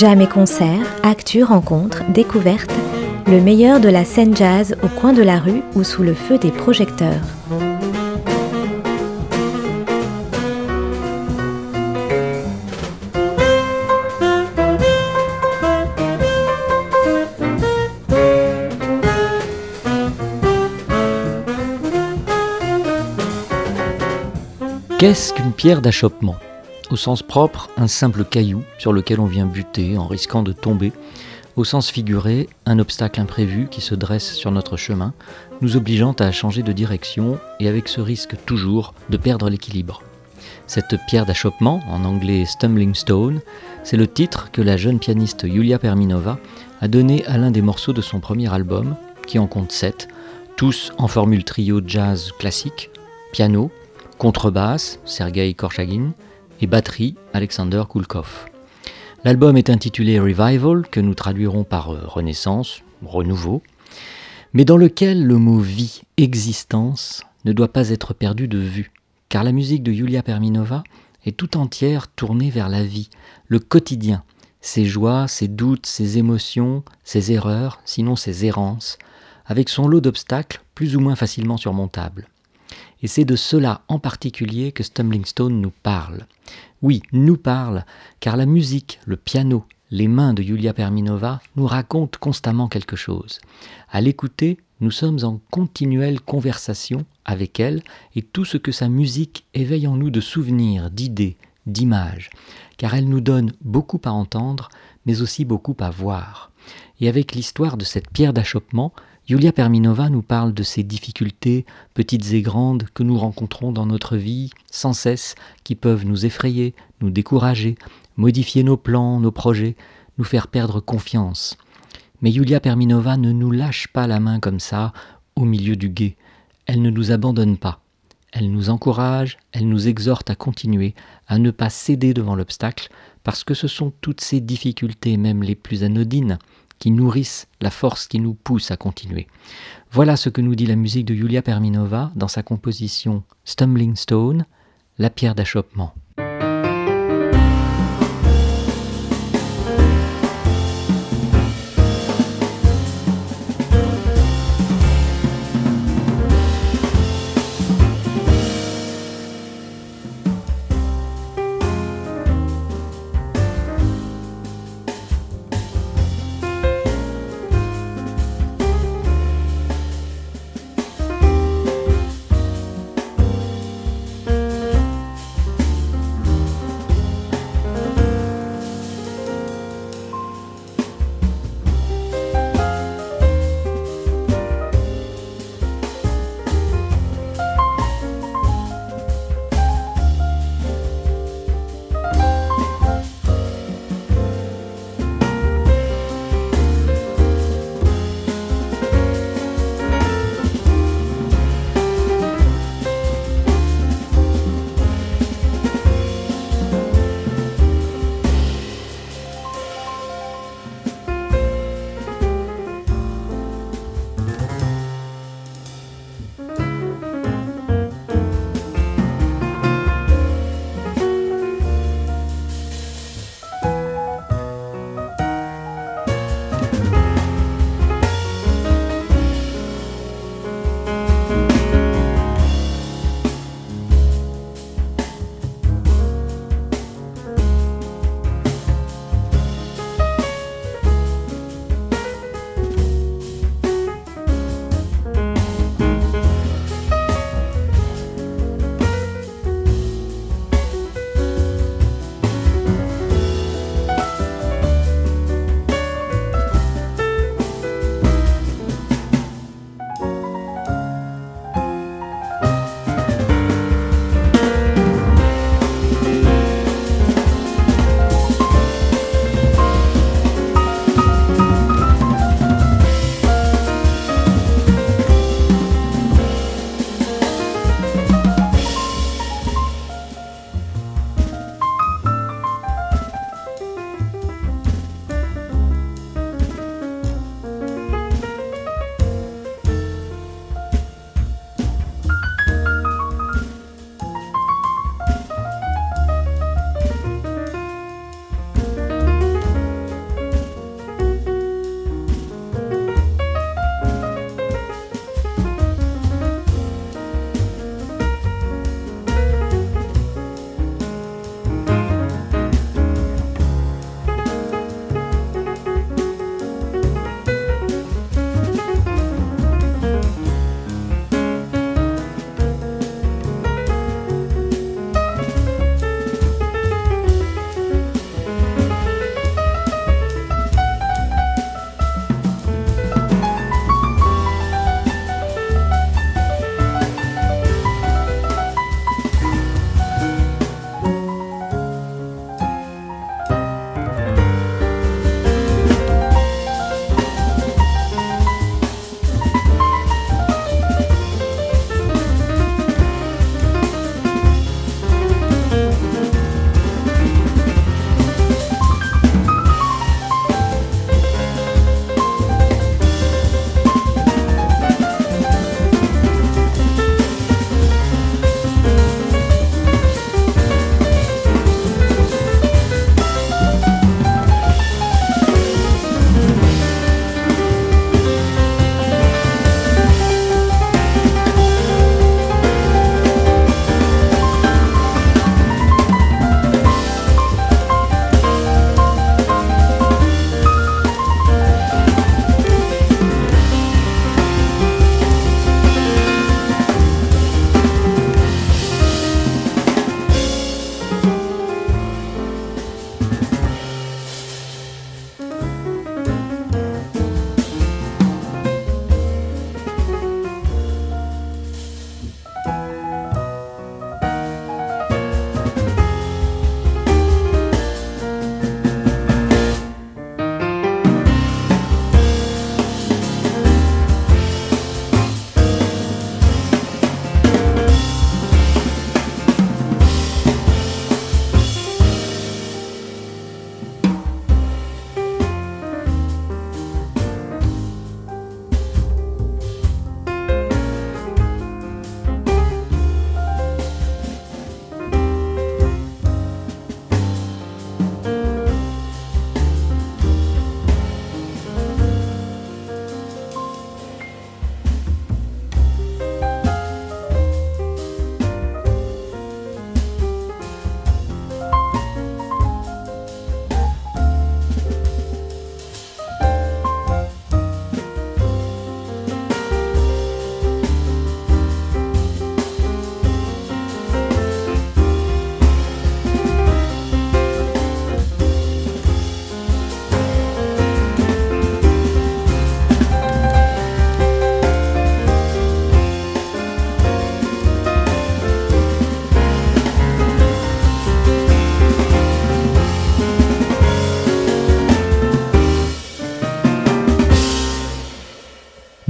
Jam et concert, actu, rencontres, découvertes, le meilleur de la scène jazz au coin de la rue ou sous le feu des projecteurs. Qu'est-ce qu'une pierre d'achoppement? Au sens propre, un simple caillou sur lequel on vient buter en risquant de tomber. Au sens figuré, un obstacle imprévu qui se dresse sur notre chemin, nous obligeant à changer de direction et avec ce risque toujours de perdre l'équilibre. Cette pierre d'achoppement, en anglais Stumbling Stone, c'est le titre que la jeune pianiste Yulia Perminova a donné à l'un des morceaux de son premier album, qui en compte sept, tous en formule trio jazz classique, piano, contrebasse, Sergei Korchagin, et batterie, Alexander Kulkov. L'album est intitulé Revival, que nous traduirons par euh, Renaissance, renouveau, mais dans lequel le mot vie, existence, ne doit pas être perdu de vue, car la musique de Yulia Perminova est tout entière tournée vers la vie, le quotidien, ses joies, ses doutes, ses émotions, ses erreurs, sinon ses errances, avec son lot d'obstacles plus ou moins facilement surmontables. Et c'est de cela en particulier que Stumbling Stone nous parle. Oui, nous parle, car la musique, le piano, les mains de Yulia Perminova nous racontent constamment quelque chose. À l'écouter, nous sommes en continuelle conversation avec elle et tout ce que sa musique éveille en nous de souvenirs, d'idées, d'images, car elle nous donne beaucoup à entendre, mais aussi beaucoup à voir. Et avec l'histoire de cette pierre d'achoppement, Yulia Perminova nous parle de ces difficultés, petites et grandes, que nous rencontrons dans notre vie sans cesse, qui peuvent nous effrayer, nous décourager, modifier nos plans, nos projets, nous faire perdre confiance. Mais Yulia Perminova ne nous lâche pas la main comme ça, au milieu du guet. Elle ne nous abandonne pas. Elle nous encourage, elle nous exhorte à continuer, à ne pas céder devant l'obstacle, parce que ce sont toutes ces difficultés, même les plus anodines, qui nourrissent la force qui nous pousse à continuer. Voilà ce que nous dit la musique de Yulia Perminova dans sa composition Stumbling Stone, la pierre d'achoppement.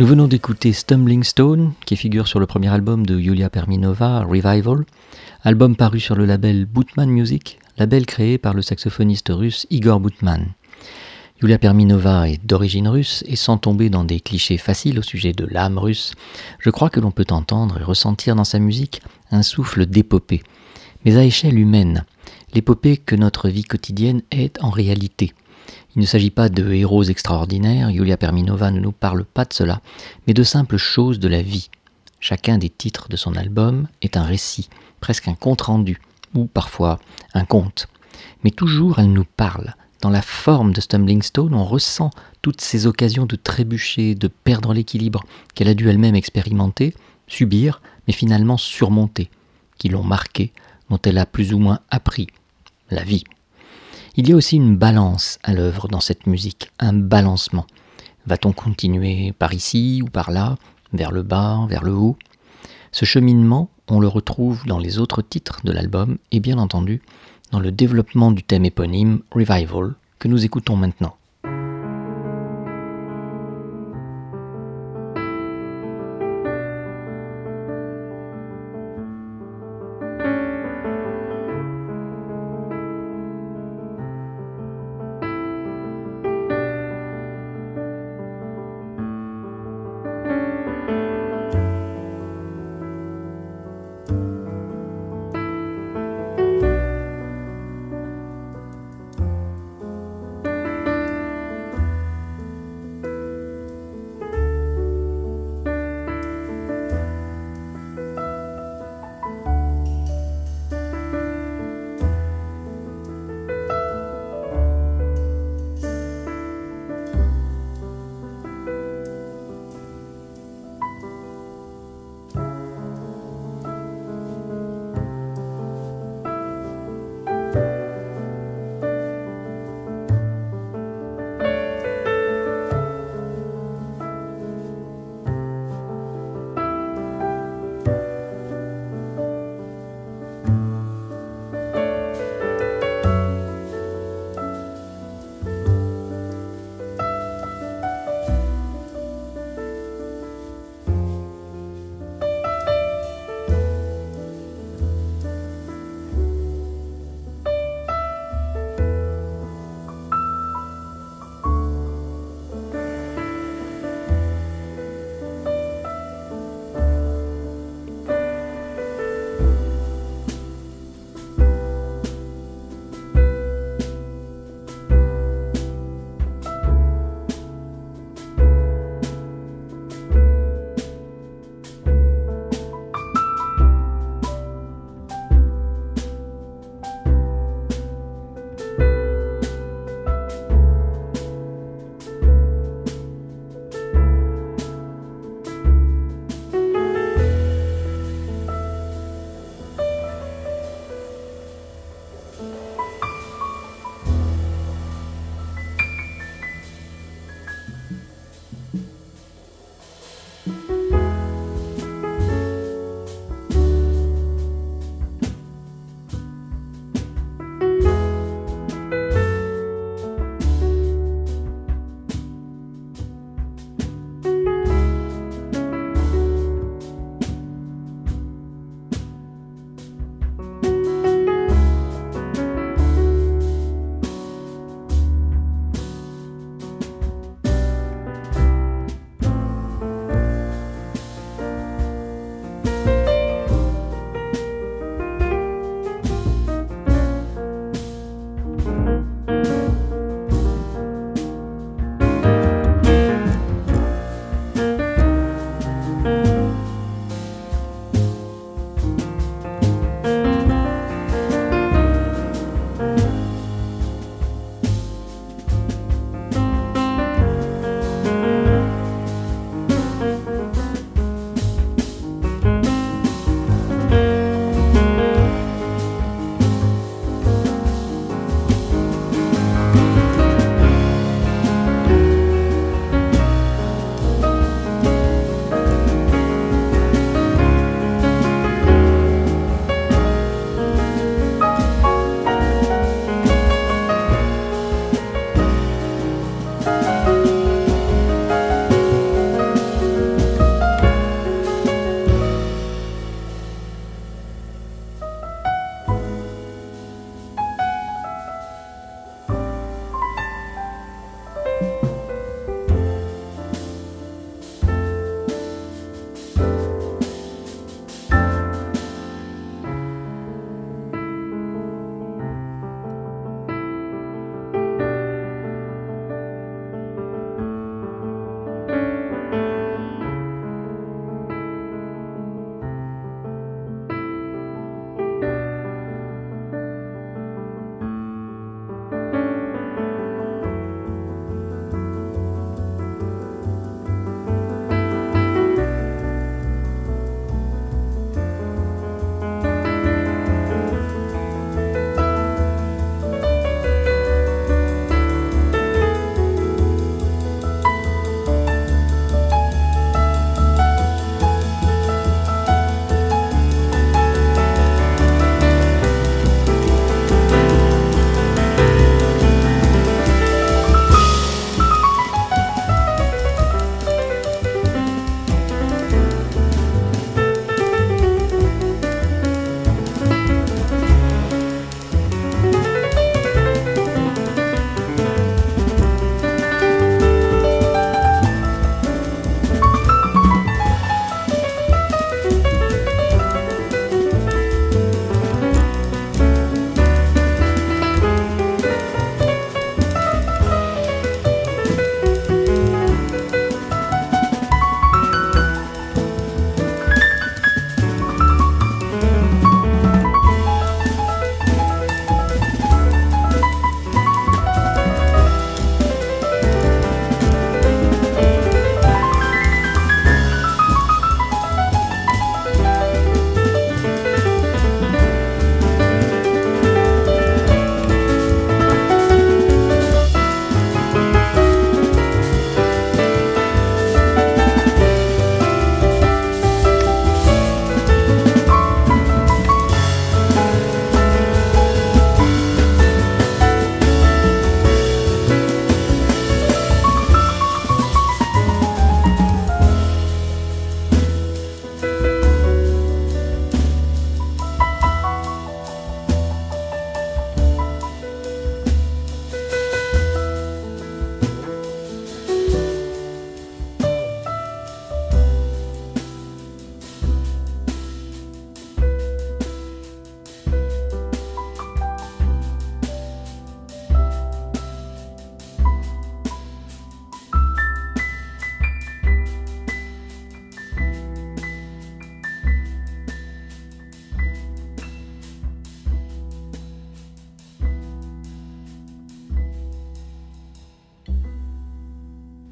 Nous venons d'écouter Stumbling Stone, qui figure sur le premier album de Yulia Perminova, Revival, album paru sur le label Bootman Music, label créé par le saxophoniste russe Igor Boutman. Yulia Perminova est d'origine russe et sans tomber dans des clichés faciles au sujet de l'âme russe, je crois que l'on peut entendre et ressentir dans sa musique un souffle d'épopée, mais à échelle humaine, l'épopée que notre vie quotidienne est en réalité. Il ne s'agit pas de héros extraordinaires, Yulia Perminova ne nous parle pas de cela, mais de simples choses de la vie. Chacun des titres de son album est un récit, presque un compte-rendu, ou parfois un conte. Mais toujours elle nous parle. Dans la forme de Stumbling Stone, on ressent toutes ces occasions de trébucher, de perdre l'équilibre qu'elle a dû elle-même expérimenter, subir, mais finalement surmonter, qui l'ont marqué, dont elle a plus ou moins appris la vie. Il y a aussi une balance à l'œuvre dans cette musique, un balancement. Va-t-on continuer par ici ou par là, vers le bas, vers le haut? Ce cheminement, on le retrouve dans les autres titres de l'album et bien entendu dans le développement du thème éponyme Revival que nous écoutons maintenant.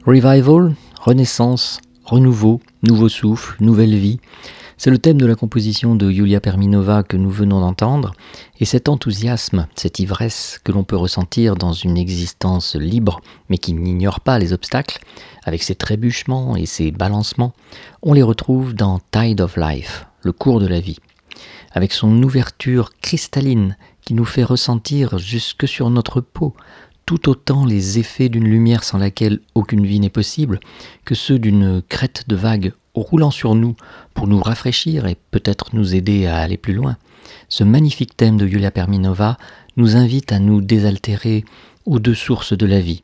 Revival, renaissance, renouveau, nouveau souffle, nouvelle vie. C'est le thème de la composition de Yulia Perminova que nous venons d'entendre, et cet enthousiasme, cette ivresse que l'on peut ressentir dans une existence libre, mais qui n'ignore pas les obstacles, avec ses trébuchements et ses balancements, on les retrouve dans Tide of Life, le cours de la vie, avec son ouverture cristalline qui nous fait ressentir jusque sur notre peau tout autant les effets d'une lumière sans laquelle aucune vie n'est possible que ceux d'une crête de vague roulant sur nous pour nous rafraîchir et peut-être nous aider à aller plus loin. Ce magnifique thème de Yulia Perminova nous invite à nous désaltérer aux deux sources de la vie,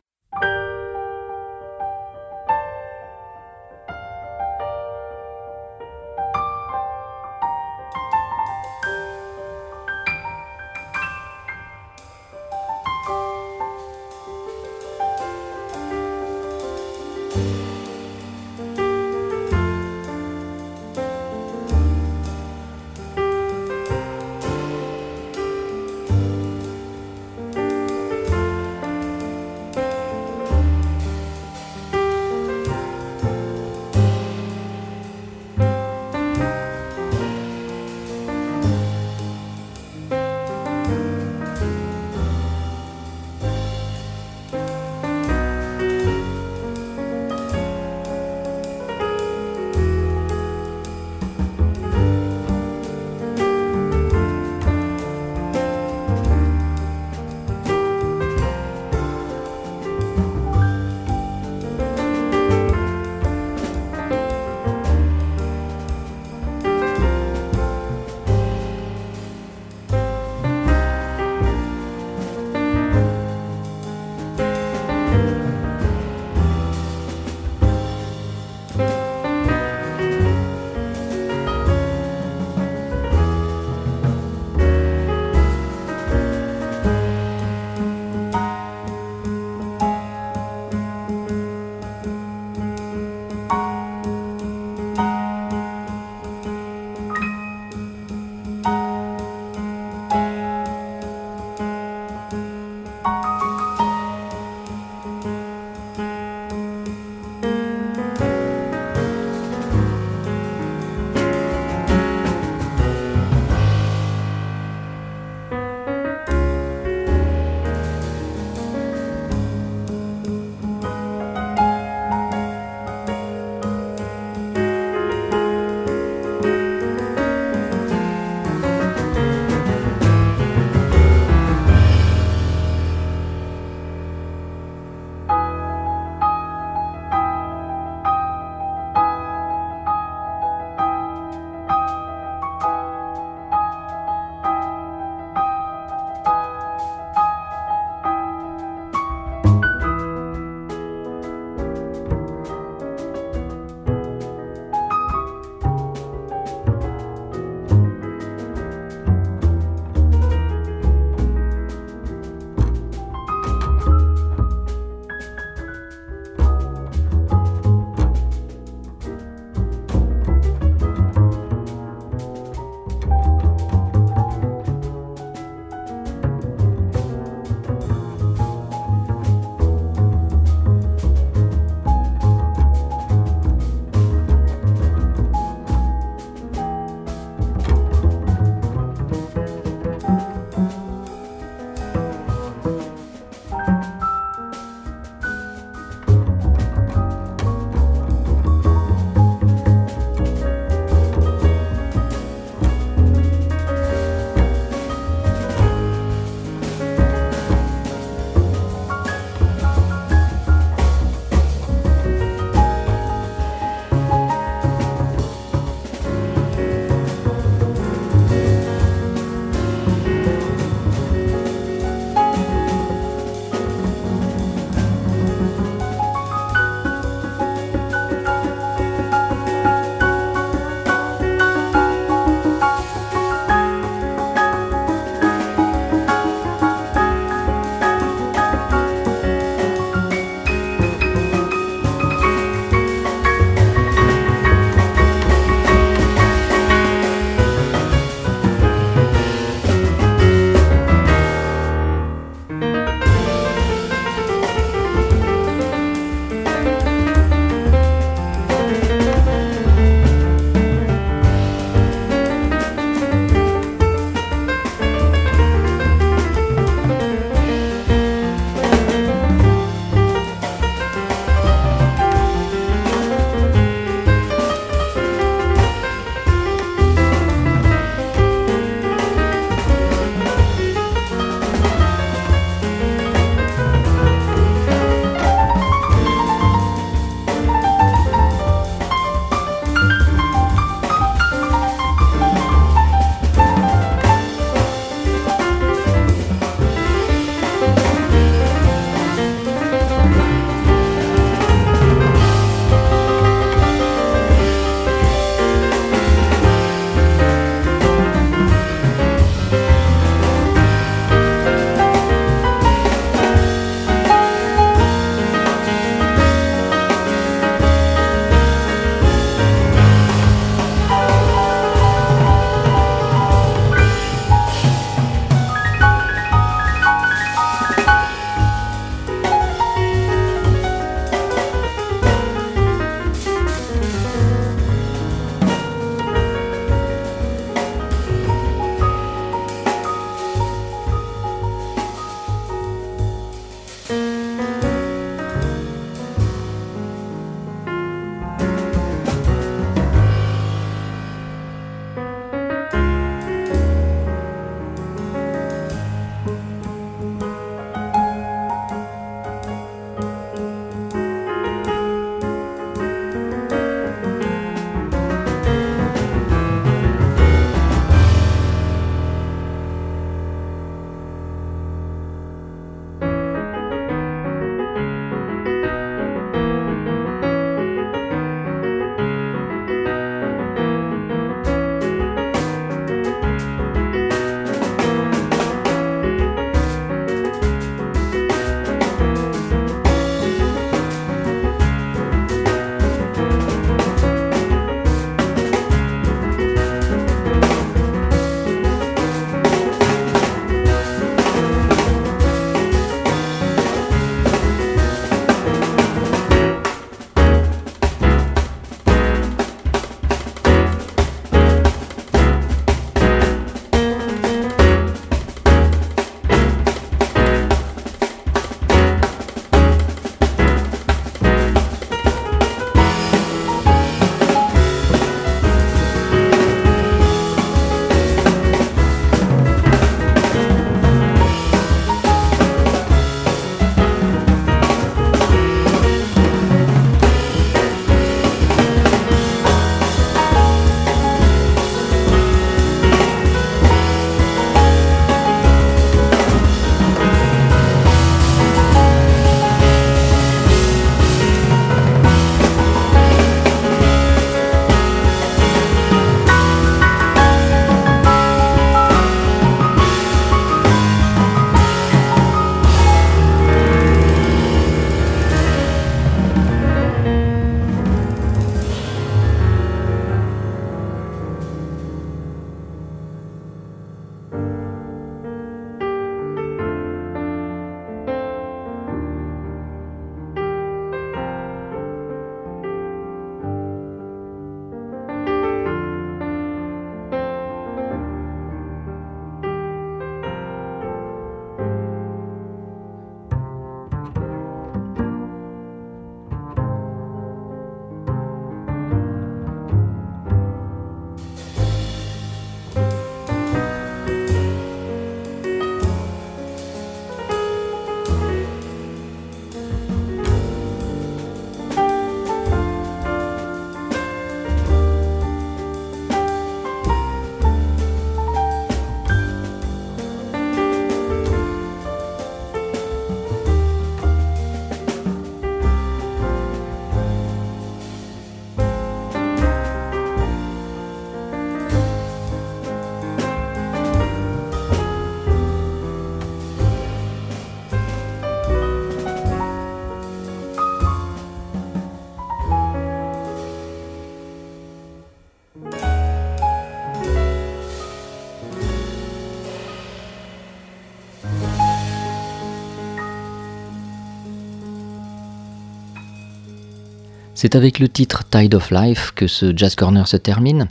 C'est avec le titre Tide of Life que ce Jazz Corner se termine.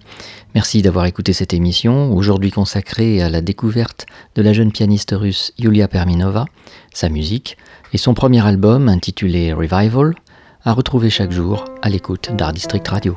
Merci d'avoir écouté cette émission, aujourd'hui consacrée à la découverte de la jeune pianiste russe Yulia Perminova, sa musique et son premier album intitulé Revival, à retrouver chaque jour à l'écoute d'Art District Radio.